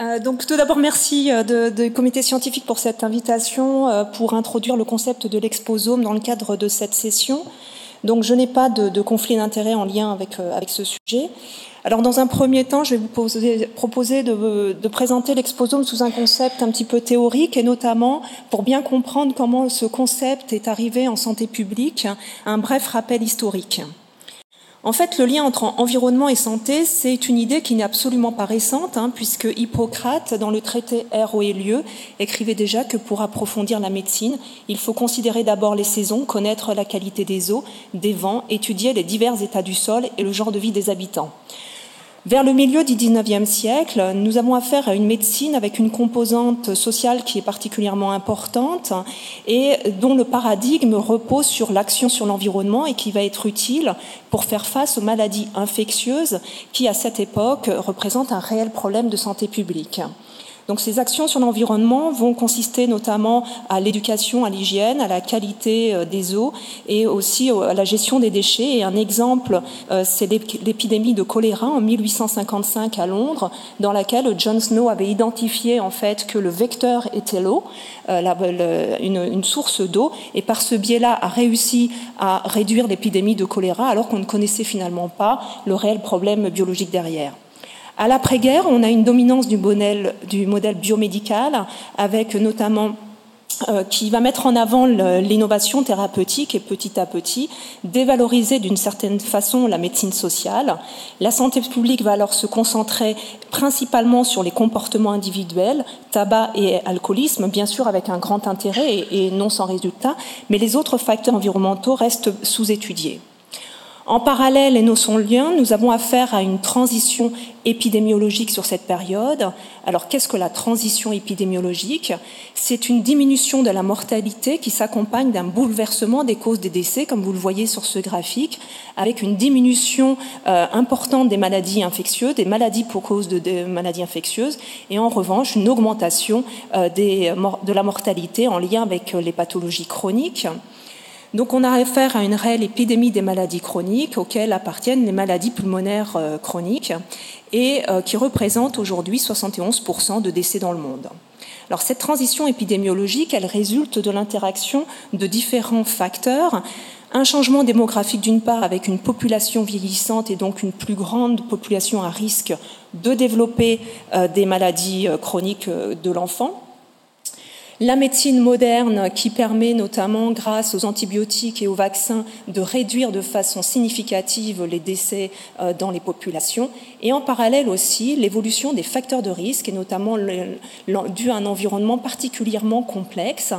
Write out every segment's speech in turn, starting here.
Euh, donc tout d'abord, merci euh, de, comité scientifique pour cette invitation euh, pour introduire le concept de l'exposome dans le cadre de cette session. Donc je n'ai pas de, conflit d'intérêt en lien avec, avec ce sujet. Alors dans un premier temps, je vais vous proposer de, de présenter l'exposome sous un concept un petit peu théorique et notamment pour bien comprendre comment ce concept est arrivé en santé publique, un bref rappel historique. En fait, le lien entre environnement et santé, c'est une idée qui n'est absolument pas récente, hein, puisque Hippocrate, dans le traité Air, et lieu, écrivait déjà que pour approfondir la médecine, il faut considérer d'abord les saisons, connaître la qualité des eaux, des vents, étudier les divers états du sol et le genre de vie des habitants. Vers le milieu du XIXe siècle, nous avons affaire à une médecine avec une composante sociale qui est particulièrement importante et dont le paradigme repose sur l'action sur l'environnement et qui va être utile pour faire face aux maladies infectieuses qui, à cette époque, représentent un réel problème de santé publique. Donc ces actions sur l'environnement vont consister notamment à l'éducation à l'hygiène, à la qualité euh, des eaux et aussi à la gestion des déchets. Et un exemple, euh, c'est l'épidémie de choléra en 1855 à Londres, dans laquelle John Snow avait identifié en fait que le vecteur était l'eau, euh, une, source d'eau, et par ce biais-là a réussi à réduire l'épidémie de choléra alors qu'on ne connaissait finalement pas le réel problème biologique derrière. À l'après-guerre, on a une dominance du modèle, du modèle biomédical, avec notamment euh, qui va mettre en avant l'innovation thérapeutique et petit à petit dévaloriser d'une certaine façon la médecine sociale. La santé publique va alors se concentrer principalement sur les comportements individuels, tabac et alcoolisme, bien sûr avec un grand intérêt et, et non sans résultat, mais les autres facteurs environnementaux restent sous-étudiés. En parallèle, et nos son lien, nous avons affaire à une transition épidémiologique sur cette période. Alors, qu'est-ce que la transition épidémiologique? C'est une diminution de la mortalité qui s'accompagne d'un bouleversement des causes des décès, comme vous le voyez sur ce graphique, avec une diminution euh, importante des maladies infectieuses, des maladies pour cause de, maladies infectieuses, et en revanche, une augmentation euh, de la mortalité en lien avec les pathologies chroniques. Donc on a affaire à une réelle épidémie des maladies chroniques auxquelles appartiennent les maladies pulmonaires euh, chroniques et euh, qui représentent aujourd'hui 71% de décès dans le monde. Alors cette transition épidémiologique, elle résulte de l'interaction de différents facteurs. Un changement démographique d'une part avec une population vieillissante et donc une plus grande population à risque de développer euh, des maladies chroniques de l'enfant la médecine moderne qui permet notamment grâce aux antibiotiques et aux vaccins de réduire de façon significative les décès euh, dans les populations et en parallèle aussi l'évolution des facteurs de risque et notamment dû à un environnement particulièrement complexe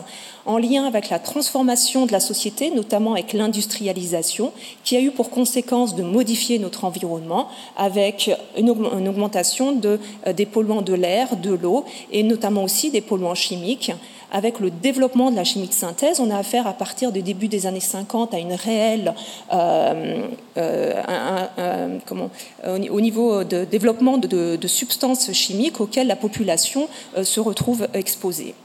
en lien avec la transformation de la société, notamment avec l'industrialisation, qui a eu pour conséquence de modifier notre environnement avec une augmentation euh, des polluants de l'air, de l'eau et notamment aussi des polluants chimiques avec le développement de la chimie de synthèse, on a affaire à partir du début des années 50 à une réelle, euh, euh, au niveau de développement de, substances chimiques auxquelles la population se retrouve exposée.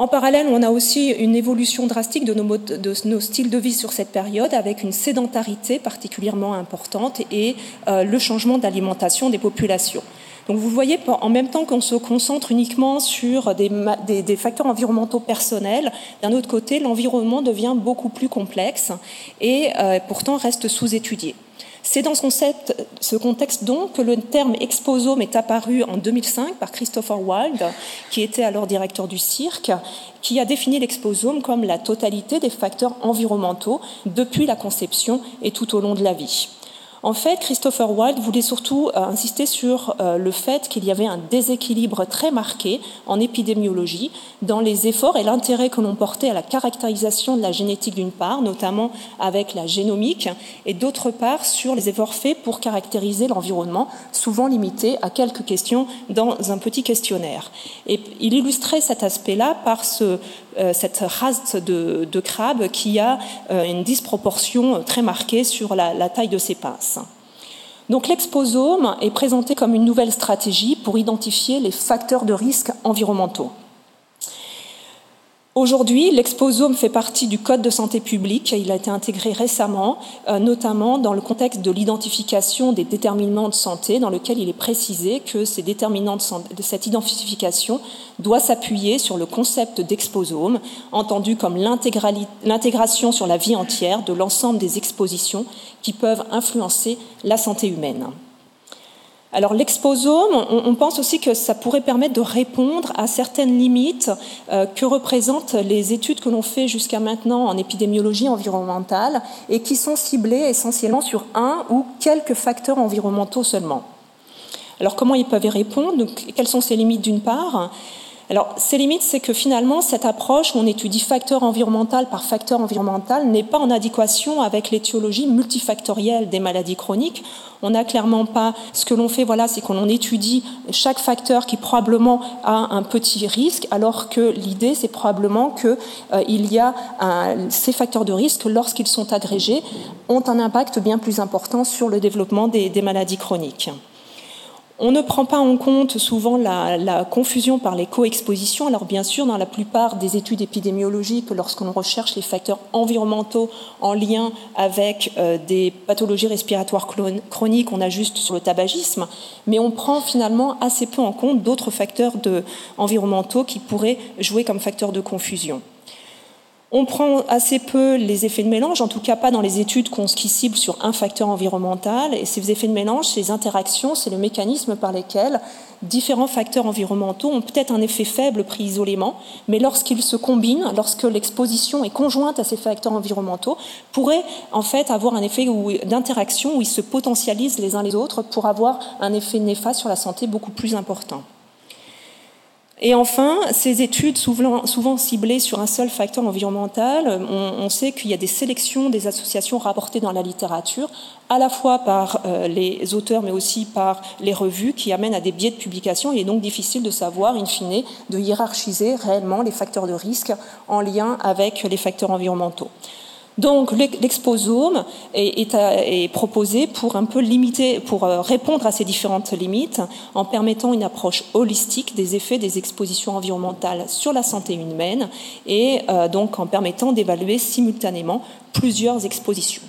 En parallèle, on a aussi une évolution drastique de nos, styles de vie sur cette période, avec une sédentarité particulièrement importante et euh, le changement d'alimentation des populations. Donc vous voyez, en même temps qu'on se concentre uniquement sur des, facteurs environnementaux personnels, d'un autre côté, l'environnement devient beaucoup plus complexe et euh, pourtant reste sous-étudié. C'est dans ce contexte donc que le terme exposome est apparu en 2005 par Christopher Wilde, qui était alors directeur du cirque, qui a défini l'exposome comme la totalité des facteurs environnementaux depuis la conception et tout au long de la vie. En fait, Christopher Wilde voulait surtout euh, insister sur euh, le fait qu'il y avait un déséquilibre très marqué en épidémiologie dans les efforts et l'intérêt que l'on portait à la caractérisation de la génétique d'une part, notamment avec la génomique, et d'autre part sur les efforts faits pour caractériser l'environnement, souvent limités à quelques questions dans un petit questionnaire. Et il illustrait cet aspect-là par ce, cette race de, crabes qui a euh, une disproportion très marquée sur la, taille de ses pinces. Donc l'exposome est présenté comme une nouvelle stratégie pour identifier les facteurs de risque environnementaux. Aujourd'hui, l'exposome fait partie du Code de santé publique. Il a été intégré récemment, euh, notamment dans le contexte de l'identification des déterminants de santé, dans lequel il est précisé que cette identification doit s'appuyer sur le concept d'exposome, entendu comme l'intégration sur la vie entière de l'ensemble des expositions qui peuvent influencer la santé humaine. Alors l'exposome, on, pense aussi que ça pourrait permettre de répondre à certaines limites euh, que représentent les études que l'on fait jusqu'à maintenant en épidémiologie environnementale et qui sont ciblées essentiellement sur un ou quelques facteurs environnementaux seulement. Alors comment ils peuvent y répondre? Quelles sont ces limites d'une part? Alors, ces limites, c'est que finalement, cette approche où on étudie facteur environnemental par facteur environnemental n'est pas en adéquation avec l'étiologie multifactorielle des maladies chroniques. On n'a clairement pas. Ce que l'on fait, voilà, c'est qu'on étudie chaque facteur qui probablement a un petit risque, alors que l'idée, c'est probablement qu'il euh, y a ces facteurs de risque, lorsqu'ils sont agrégés, ont un impact bien plus important sur le développement des maladies chroniques. On ne prend pas en compte souvent la, confusion par les co-expositions. Alors bien sûr, dans la plupart des études épidémiologiques, lorsqu'on recherche les facteurs environnementaux en lien avec euh, des pathologies respiratoires chroniques, on ajuste sur le tabagisme, mais on prend finalement assez peu en compte d'autres facteurs environnementaux qui pourraient jouer comme facteurs de confusion. On prend assez peu les effets de mélange, en tout cas pas dans les études qui ciblent sur un facteur environnemental. Et ces effets de mélange, ces interactions, c'est le mécanisme par lesquels différents facteurs environnementaux ont peut-être un effet faible pris isolément, mais lorsqu'ils se combinent, lorsque l'exposition est conjointe à ces facteurs environnementaux, pourraient en fait avoir un effet d'interaction où ils se potentialisent les uns les autres pour avoir un effet néfaste sur la santé beaucoup plus important. Et enfin, ces études, souvent, ciblées sur un seul facteur environnemental, on, sait qu'il y a des sélections des associations rapportées dans la littérature, à la fois par euh, les auteurs, mais aussi par les revues, qui amènent à des biais de publication. Il est donc difficile de savoir, in fine, de hiérarchiser réellement les facteurs de risque en lien avec les facteurs environnementaux. Donc l'exposome est, proposé pour un peu limiter, pour euh, répondre à ces différentes limites, en permettant une approche holistique des effets des expositions environnementales sur la santé humaine et euh, donc en permettant d'évaluer simultanément plusieurs expositions.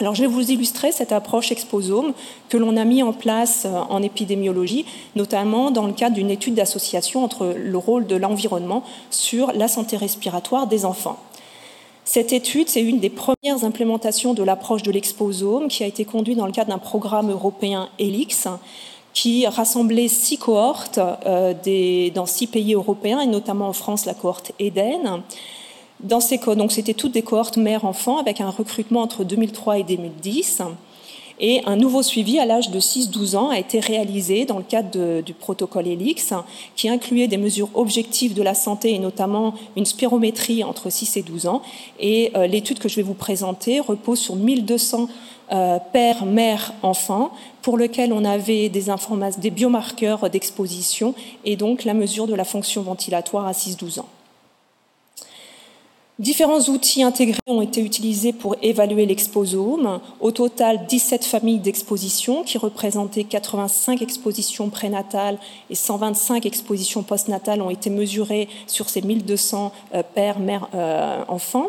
Alors je vais vous illustrer cette approche exposome que l'on a mis en place euh, en épidémiologie, notamment dans le cadre d'une étude d'association entre le rôle de l'environnement sur la santé respiratoire des enfants. Cette étude, c'est une des premières implémentations de l'approche de l'exposome qui a été conduite dans le cadre d'un programme européen ELIX qui rassemblait six cohortes euh, dans six pays européens et notamment en France la cohorte Eden. Dans ces, donc c'était toutes des cohortes mères-enfants avec un recrutement entre 2003 et 2010. Et un nouveau suivi à l'âge de 6-12 ans a été réalisé dans le cadre du protocole ELIX, qui incluait des mesures objectives de la santé et notamment une spirométrie entre 6 et 12 ans. Et euh, l'étude que je vais vous présenter repose sur 1200 euh, pères, mères, enfants, pour lequel on avait des biomarqueurs d'exposition et donc la mesure de la fonction ventilatoire à 6-12 ans. Différents outils intégrés ont été utilisés pour évaluer l'exposome. Au total, 17 familles d'expositions qui représentaient 85 expositions prénatales et 125 expositions postnatales ont été mesurées sur ces 1200 euh, pères, mères, euh, enfants.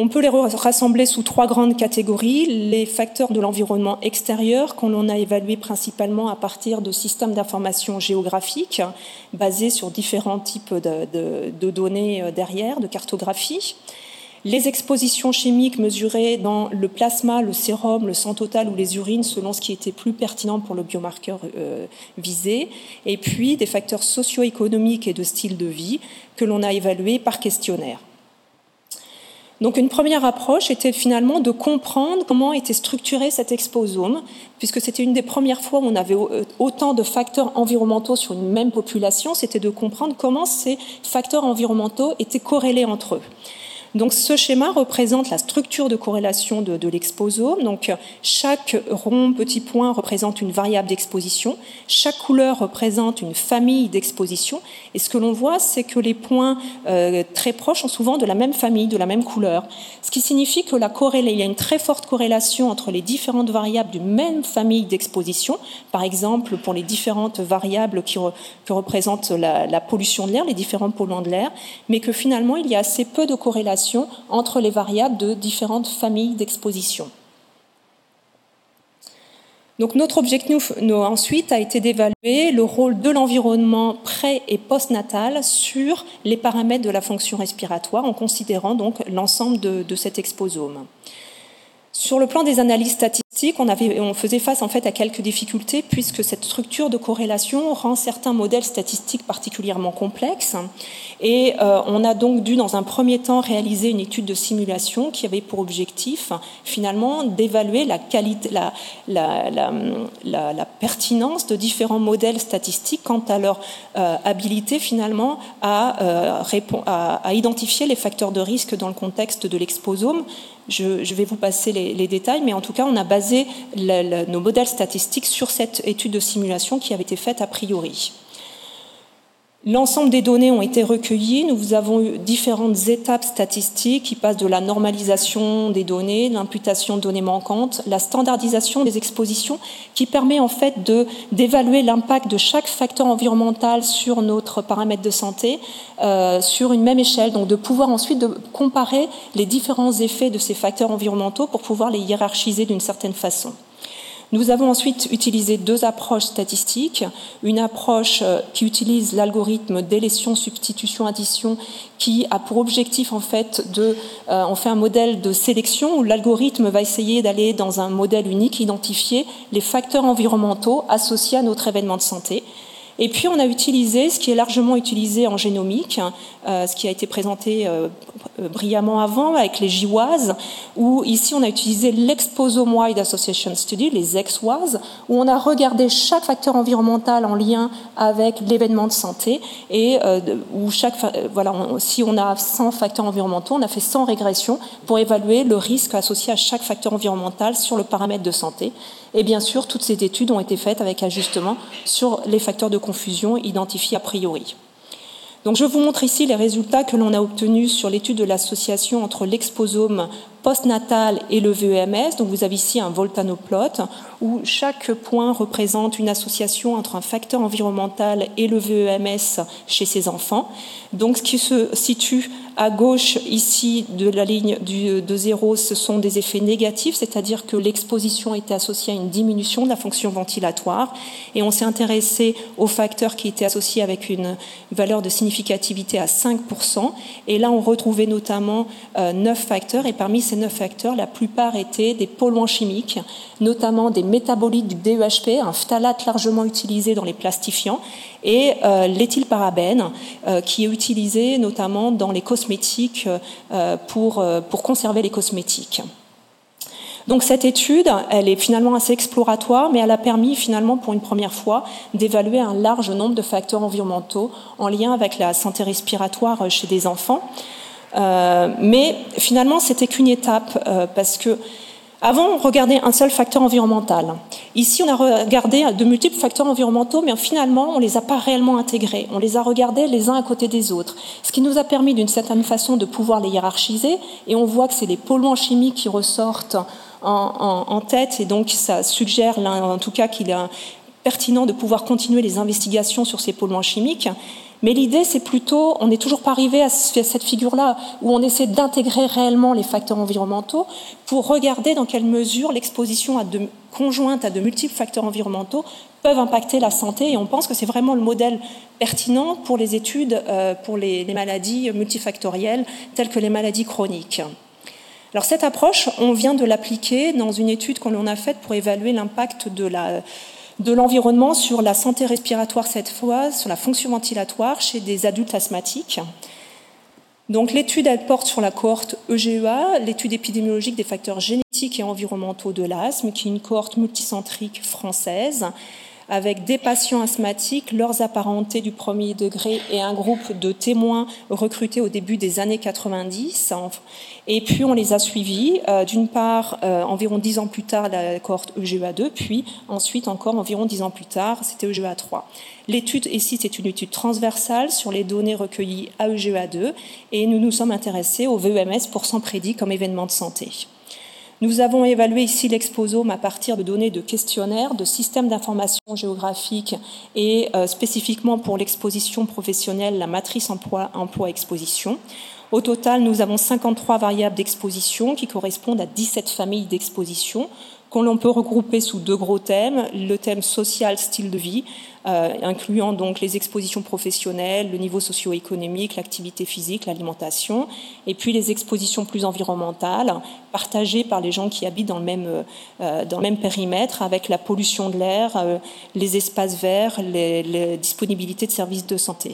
On peut les rassembler sous trois grandes catégories. Les facteurs de l'environnement extérieur, qu'on l'on a évalué principalement à partir de systèmes d'information géographiques basés sur différents types de, données euh, derrière, de cartographie. Les expositions chimiques mesurées dans le plasma, le sérum, le sang total ou les urines selon ce qui était plus pertinent pour le biomarqueur euh, visé. Et puis des facteurs socio-économiques et de style de vie que l'on a évalués par questionnaire. Donc une première approche était finalement de comprendre comment était structuré cet exposome, puisque c'était une des premières fois où on avait euh, autant de facteurs environnementaux sur une même population, c'était de comprendre comment ces facteurs environnementaux étaient corrélés entre eux. Donc ce schéma représente la structure de corrélation de, l'exposome. Donc chaque rond petit point représente une variable d'exposition, chaque couleur représente une famille d'exposition. Et ce que l'on voit, c'est que les points euh, très proches sont souvent de la même famille, de la même couleur. Ce qui signifie que la il y a une très forte corrélation entre les différentes variables d'une même famille d'exposition. Par exemple, pour les différentes variables qui, représentent la, la pollution de l'air, les différents polluants de l'air, mais que finalement, il y a assez peu de corrélation entre les variables de différentes familles d'exposition. Donc notre objectif ensuite a été d'évaluer le rôle de l'environnement pré- et postnatal sur les paramètres de la fonction respiratoire en considérant donc l'ensemble de, de cet exposome. Sur le plan des analyses statistiques, on, faisait face en fait à quelques difficultés puisque cette structure de corrélation rend certains modèles statistiques particulièrement complexes. Et euh, on a donc dû, dans un premier temps, réaliser une étude de simulation qui avait pour objectif, finalement, d'évaluer la, pertinence de différents modèles statistiques quant à leur euh, habilité, finalement, à, euh, identifier les facteurs de risque dans le contexte de l'exposome. Je, vais vous passer les, détails, mais en tout cas, on a basé nos modèles statistiques sur cette étude de simulation qui avait été faite a priori. L'ensemble des données ont été recueillies. Nous avons eu différentes étapes statistiques qui passent de la normalisation des données, l'imputation de données manquantes, la standardisation des expositions, qui permet en fait d'évaluer l'impact de chaque facteur environnemental sur notre paramètre de santé euh, sur une même échelle. Donc de pouvoir ensuite comparer les différents effets de ces facteurs environnementaux pour pouvoir les hiérarchiser d'une certaine façon. Nous avons ensuite utilisé deux approches statistiques. Une approche euh, qui utilise l'algorithme délétion, substitution, addition, qui a pour objectif en fait de, euh, on fait un modèle de sélection où l'algorithme va essayer d'aller dans un modèle unique, identifier les facteurs environnementaux associés à notre événement de santé. Et puis on a utilisé ce qui est largement utilisé en génomique, euh, ce qui a été présenté euh, brillamment avant avec les GWAS, où ici on a utilisé l'Exposome Wide Association Study, les XWAS, où on a regardé chaque facteur environnemental en lien avec l'événement de santé et euh, où chaque, voilà, si on a 100 facteurs environnementaux, on a fait 100 régressions pour évaluer le risque associé à chaque facteur environnemental sur le paramètre de santé. Et bien sûr, toutes ces études ont été faites avec ajustement sur les facteurs de confusion identifiés a priori. Donc je vous montre ici les résultats que l'on a obtenus sur l'étude de l'association entre l'exposome postnatal et le VEMS. Donc vous avez ici un voltanoplot où chaque point représente une association entre un facteur environnemental et le VEMS chez ces enfants. Donc ce qui se situe à gauche ici de la ligne du, de zéro, ce sont des effets négatifs, c'est-à-dire que l'exposition était associée à une diminution de la fonction ventilatoire. Et on s'est intéressé aux facteurs qui étaient associés avec une valeur de significativité à 5%. Et là, on retrouvait notamment euh, neuf facteurs. Et parmi ces neuf facteurs, la plupart étaient des polluants chimiques, notamment des métabolites du DEHP, un phtalate largement utilisé dans les plastifiants, et euh, l'éthylparabène, euh, qui est utilisé notamment dans les cosmétiques euh, pour, euh, pour conserver les cosmétiques. Donc cette étude, elle est finalement assez exploratoire, mais elle a permis finalement pour une première fois d'évaluer un large nombre de facteurs environnementaux en lien avec la santé respiratoire chez des enfants. Euh, mais finalement, c'était qu'une étape euh, parce que avant, on regardait un seul facteur environnemental. Ici, on a regardé de multiples facteurs environnementaux, mais finalement, on ne les a pas réellement intégrés. On les a regardés les uns à côté des autres. Ce qui nous a permis, d'une certaine façon, de pouvoir les hiérarchiser. Et on voit que c'est les polluants chimiques qui ressortent en, en, en tête. Et donc, ça suggère, en tout cas, qu'il est pertinent de pouvoir continuer les investigations sur ces polluants chimiques. Mais l'idée, c'est plutôt, on n'est toujours pas arrivé à cette figure-là, où on essaie d'intégrer réellement les facteurs environnementaux pour regarder dans quelle mesure l'exposition à de, conjointe à de multiples facteurs environnementaux peuvent impacter la santé. Et on pense que c'est vraiment le modèle pertinent pour les études euh, pour les, les maladies multifactorielles, telles que les maladies chroniques. Alors cette approche, on vient de l'appliquer dans une étude qu'on a faite pour évaluer l'impact de la de l'environnement sur la santé respiratoire cette fois, sur la fonction ventilatoire chez des adultes asthmatiques. Donc l'étude, elle porte sur la cohorte EGEA, l'étude épidémiologique des facteurs génétiques et environnementaux de l'asthme, qui est une cohorte multicentrique française. Avec des patients asthmatiques, leurs apparentés du premier degré et un groupe de témoins recrutés au début des années 90. Et puis on les a suivis, euh, d'une part environ dix ans plus tard la cohorte EGEA2, puis ensuite encore environ dix ans plus tard, c'était EGEA3. L'étude ici, c'est une étude transversale sur les données recueillies à EGEA2 et nous nous sommes intéressés au VEMS pour s'en prédit comme événement de santé. Nous avons évalué ici l'exposome à partir de données de questionnaires, de systèmes d'information géographique et euh, spécifiquement pour l'exposition professionnelle, la matrice emploi-exposition. Au total, nous avons 53 variables d'exposition qui correspondent à 17 familles d'exposition qu'on l'on peut regrouper sous deux gros thèmes, le thème social, style de vie, euh, incluant donc les expositions professionnelles, le niveau socio-économique, l'activité physique, l'alimentation, et puis les expositions plus environnementales, partagées par les gens qui habitent dans le même, euh, dans le même périmètre, avec la pollution de l'air, euh, les espaces verts, les, les disponibilités de services de santé.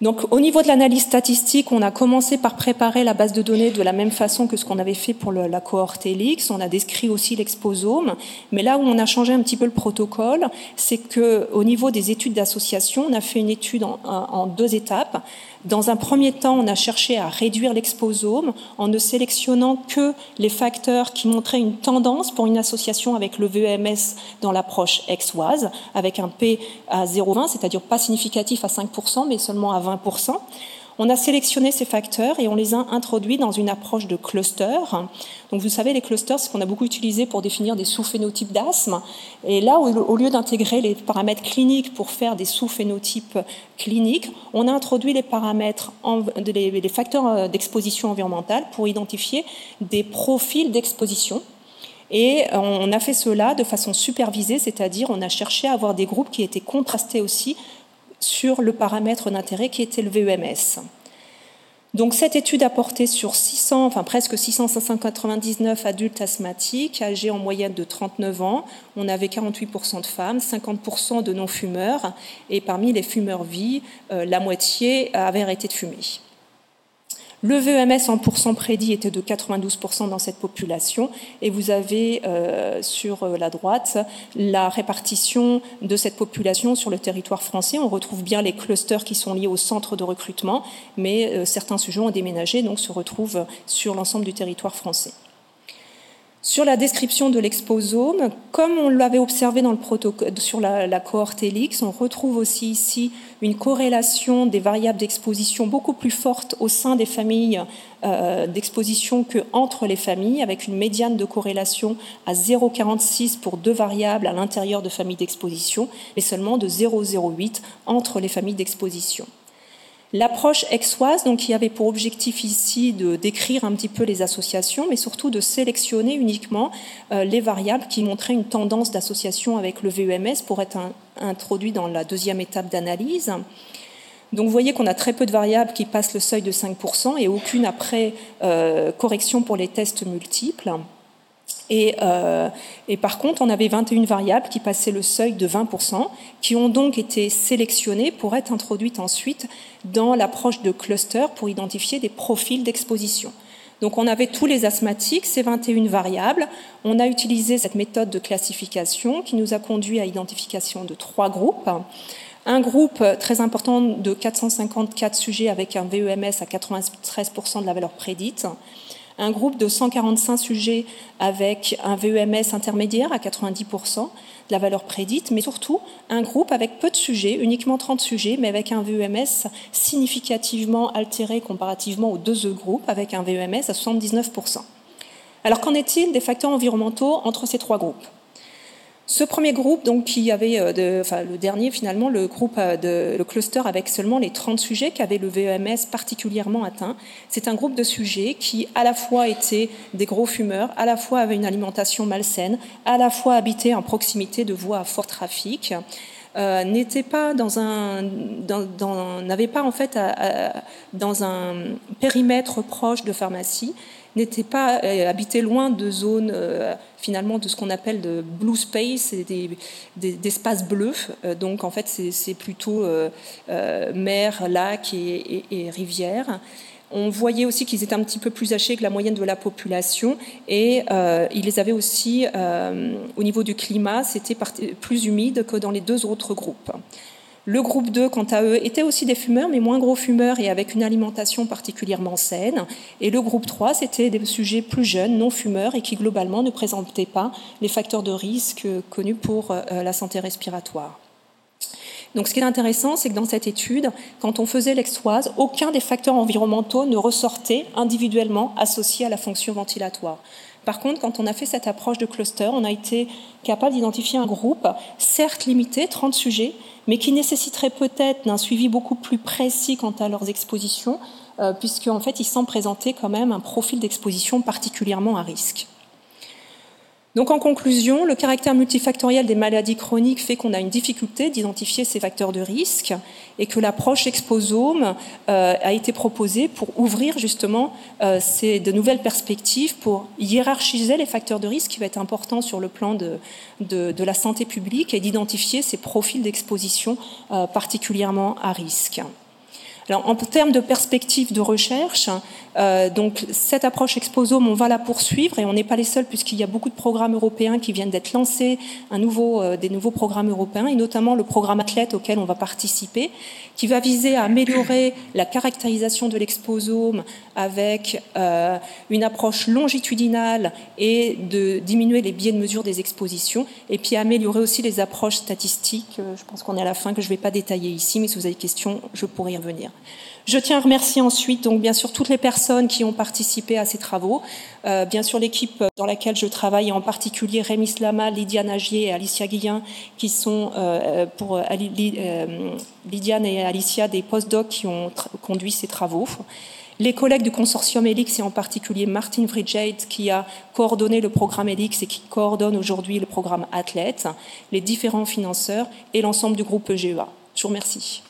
Donc, au niveau de l'analyse statistique, on a commencé par préparer la base de données de la même façon que ce qu'on avait fait pour la cohorte Helix. On a décrit aussi l'exposome. Mais là où on a changé un petit peu le protocole, c'est que, au niveau des études d'association, on a fait une étude en deux étapes. Dans un premier temps, on a cherché à réduire l'exposome en ne sélectionnant que les facteurs qui montraient une tendance pour une association avec le VEMS dans l'approche exoise, avec un P à 0,20, c'est-à-dire pas significatif à 5%, mais seulement à 20%. On a sélectionné ces facteurs et on les a introduits dans une approche de cluster. Donc vous savez, les clusters, c'est ce qu'on a beaucoup utilisé pour définir des sous-phénotypes d'asthme. Et là, au lieu d'intégrer les paramètres cliniques pour faire des sous-phénotypes cliniques, on a introduit les paramètres, les facteurs euh, d'exposition environnementale pour identifier des profils d'exposition. Et on a fait cela de façon supervisée, c'est-à-dire on a cherché à avoir des groupes qui étaient contrastés aussi sur le paramètre d'intérêt qui était le VEMS. Donc cette étude a porté sur 600, enfin presque 699 adultes asthmatiques âgés en moyenne de 39 ans. On avait 48% de femmes, 50% de non-fumeurs et parmi les fumeurs vie, euh, la moitié avait arrêté de fumer. Le VEMS en pourcent prédit était de 92% dans cette population et vous avez euh, sur euh, la droite la répartition de cette population sur le territoire français. On retrouve bien les clusters qui sont liés au centre de recrutement, mais euh, certains sujets ont déménagé, donc se retrouvent sur l'ensemble du territoire français. Sur la description de l'exposome, comme on l'avait observé dans le sur la, cohorte Helix, on retrouve aussi ici une corrélation des variables d'exposition beaucoup plus forte au sein des familles euh, d'exposition qu'entre les familles, avec une médiane de corrélation à 0,46 pour deux variables à l'intérieur de familles d'exposition, mais seulement de 0,08 entre les familles d'exposition. L'approche exoise, donc, qui avait pour objectif ici de décrire un petit peu les associations, mais surtout de sélectionner uniquement euh, les variables qui montraient une tendance d'association avec le VEMS pour être introduit dans la deuxième étape d'analyse. Donc vous voyez qu'on a très peu de variables qui passent le seuil de 5% et aucune après euh, correction pour les tests multiples. Euh, et, par contre, on avait 21 variables qui passaient le seuil de 20%, qui ont donc été sélectionnées pour être introduites ensuite dans l'approche de cluster pour identifier des profils d'exposition. Donc on avait tous les asthmatiques, ces 21 variables. On a utilisé cette méthode de classification qui nous a conduit à l'identification de trois groupes. Un groupe très important de 454 sujets avec un VEMS à 93% de la valeur prédite un groupe de 145 sujets avec un VEMS intermédiaire à 90% de la valeur prédite, mais surtout un groupe avec peu de sujets, uniquement 30 sujets, mais avec un VEMS significativement altéré comparativement aux deux autres groupes, avec un VEMS à 79%. Alors qu'en est-il des facteurs environnementaux entre ces trois groupes? Ce premier groupe, donc, qui avait, euh, enfin, le dernier finalement, le groupe euh, le cluster avec seulement les 30 sujets qui avaient le VEMS particulièrement atteint, c'est un groupe de sujets qui à la fois étaient des gros fumeurs, à la fois avaient une alimentation malsaine, à la fois habitaient en proximité de voies à fort trafic, euh, pas dans un, n'avait pas en fait dans un périmètre proche de pharmacie n'était pas euh, habité loin de zones euh, finalement de ce qu'on appelle de blue space, des, d'espaces bleus. Euh, donc en fait c'est, plutôt mer, lac et, rivière. on voyait aussi qu'ils étaient un petit peu plus âgés que la moyenne de la population et ils les avaient aussi, au niveau du climat, c'était plus humide que dans les deux autres groupes. Le groupe 2, quant à eux, était aussi des fumeurs, mais moins gros fumeurs et avec une alimentation particulièrement saine. Et le groupe 3, c'était des sujets plus jeunes, non fumeurs, et qui globalement ne présentaient pas les facteurs de risque connus pour euh, la santé respiratoire. Donc ce qui est intéressant, c'est que dans cette étude, quand on faisait l'extoise, aucun des facteurs environnementaux ne ressortait individuellement associé à la fonction ventilatoire. Par contre, quand on a fait cette approche de cluster, on a été capable d'identifier un groupe, certes limité, 30 sujets, mais qui nécessiterait peut-être d'un suivi beaucoup plus précis quant à leurs expositions, euh, puisqu'en fait, ils semblent présenter quand même un profil d'exposition particulièrement à risque. Donc en conclusion, le caractère multifactoriel des maladies chroniques fait qu'on a une difficulté d'identifier ces facteurs de risque et que l'approche exposome euh, a été proposée pour ouvrir justement euh, ces, de nouvelles perspectives, pour hiérarchiser les facteurs de risque qui va être important sur le plan de, la santé publique et d'identifier ces profils d'exposition euh, particulièrement à risque. Alors, en termes de perspective de recherche, euh, donc cette approche Exposome, on va la poursuivre et on n'est pas les seuls puisqu'il y a beaucoup de programmes européens qui viennent d'être lancés, un nouveau, euh, des nouveaux programmes européens et notamment le programme Athlète auquel on va participer, qui va viser à améliorer la caractérisation de l'exposome avec euh, une approche longitudinale et de diminuer les biais de mesure des expositions et puis améliorer aussi les approches statistiques. Je pense qu'on est à la fin que je ne vais pas détailler ici, mais si vous avez des questions, je pourrai y revenir. Je tiens à remercier ensuite, donc bien sûr, toutes les personnes qui ont participé à ces travaux. Euh, bien sûr, l'équipe dans laquelle je travaille, en particulier Rémi Slama, Lydia Nagier et Alicia Guillain, qui sont euh, pour euh, Lydiane et Alicia des postdocs qui ont conduit ces travaux. Les collègues du consortium ELIX et en particulier Martin Fridjade qui a coordonné le programme ELIX et qui coordonne aujourd'hui le programme Athlète, les différents financeurs et l'ensemble du groupe EGEA. Je vous remercie.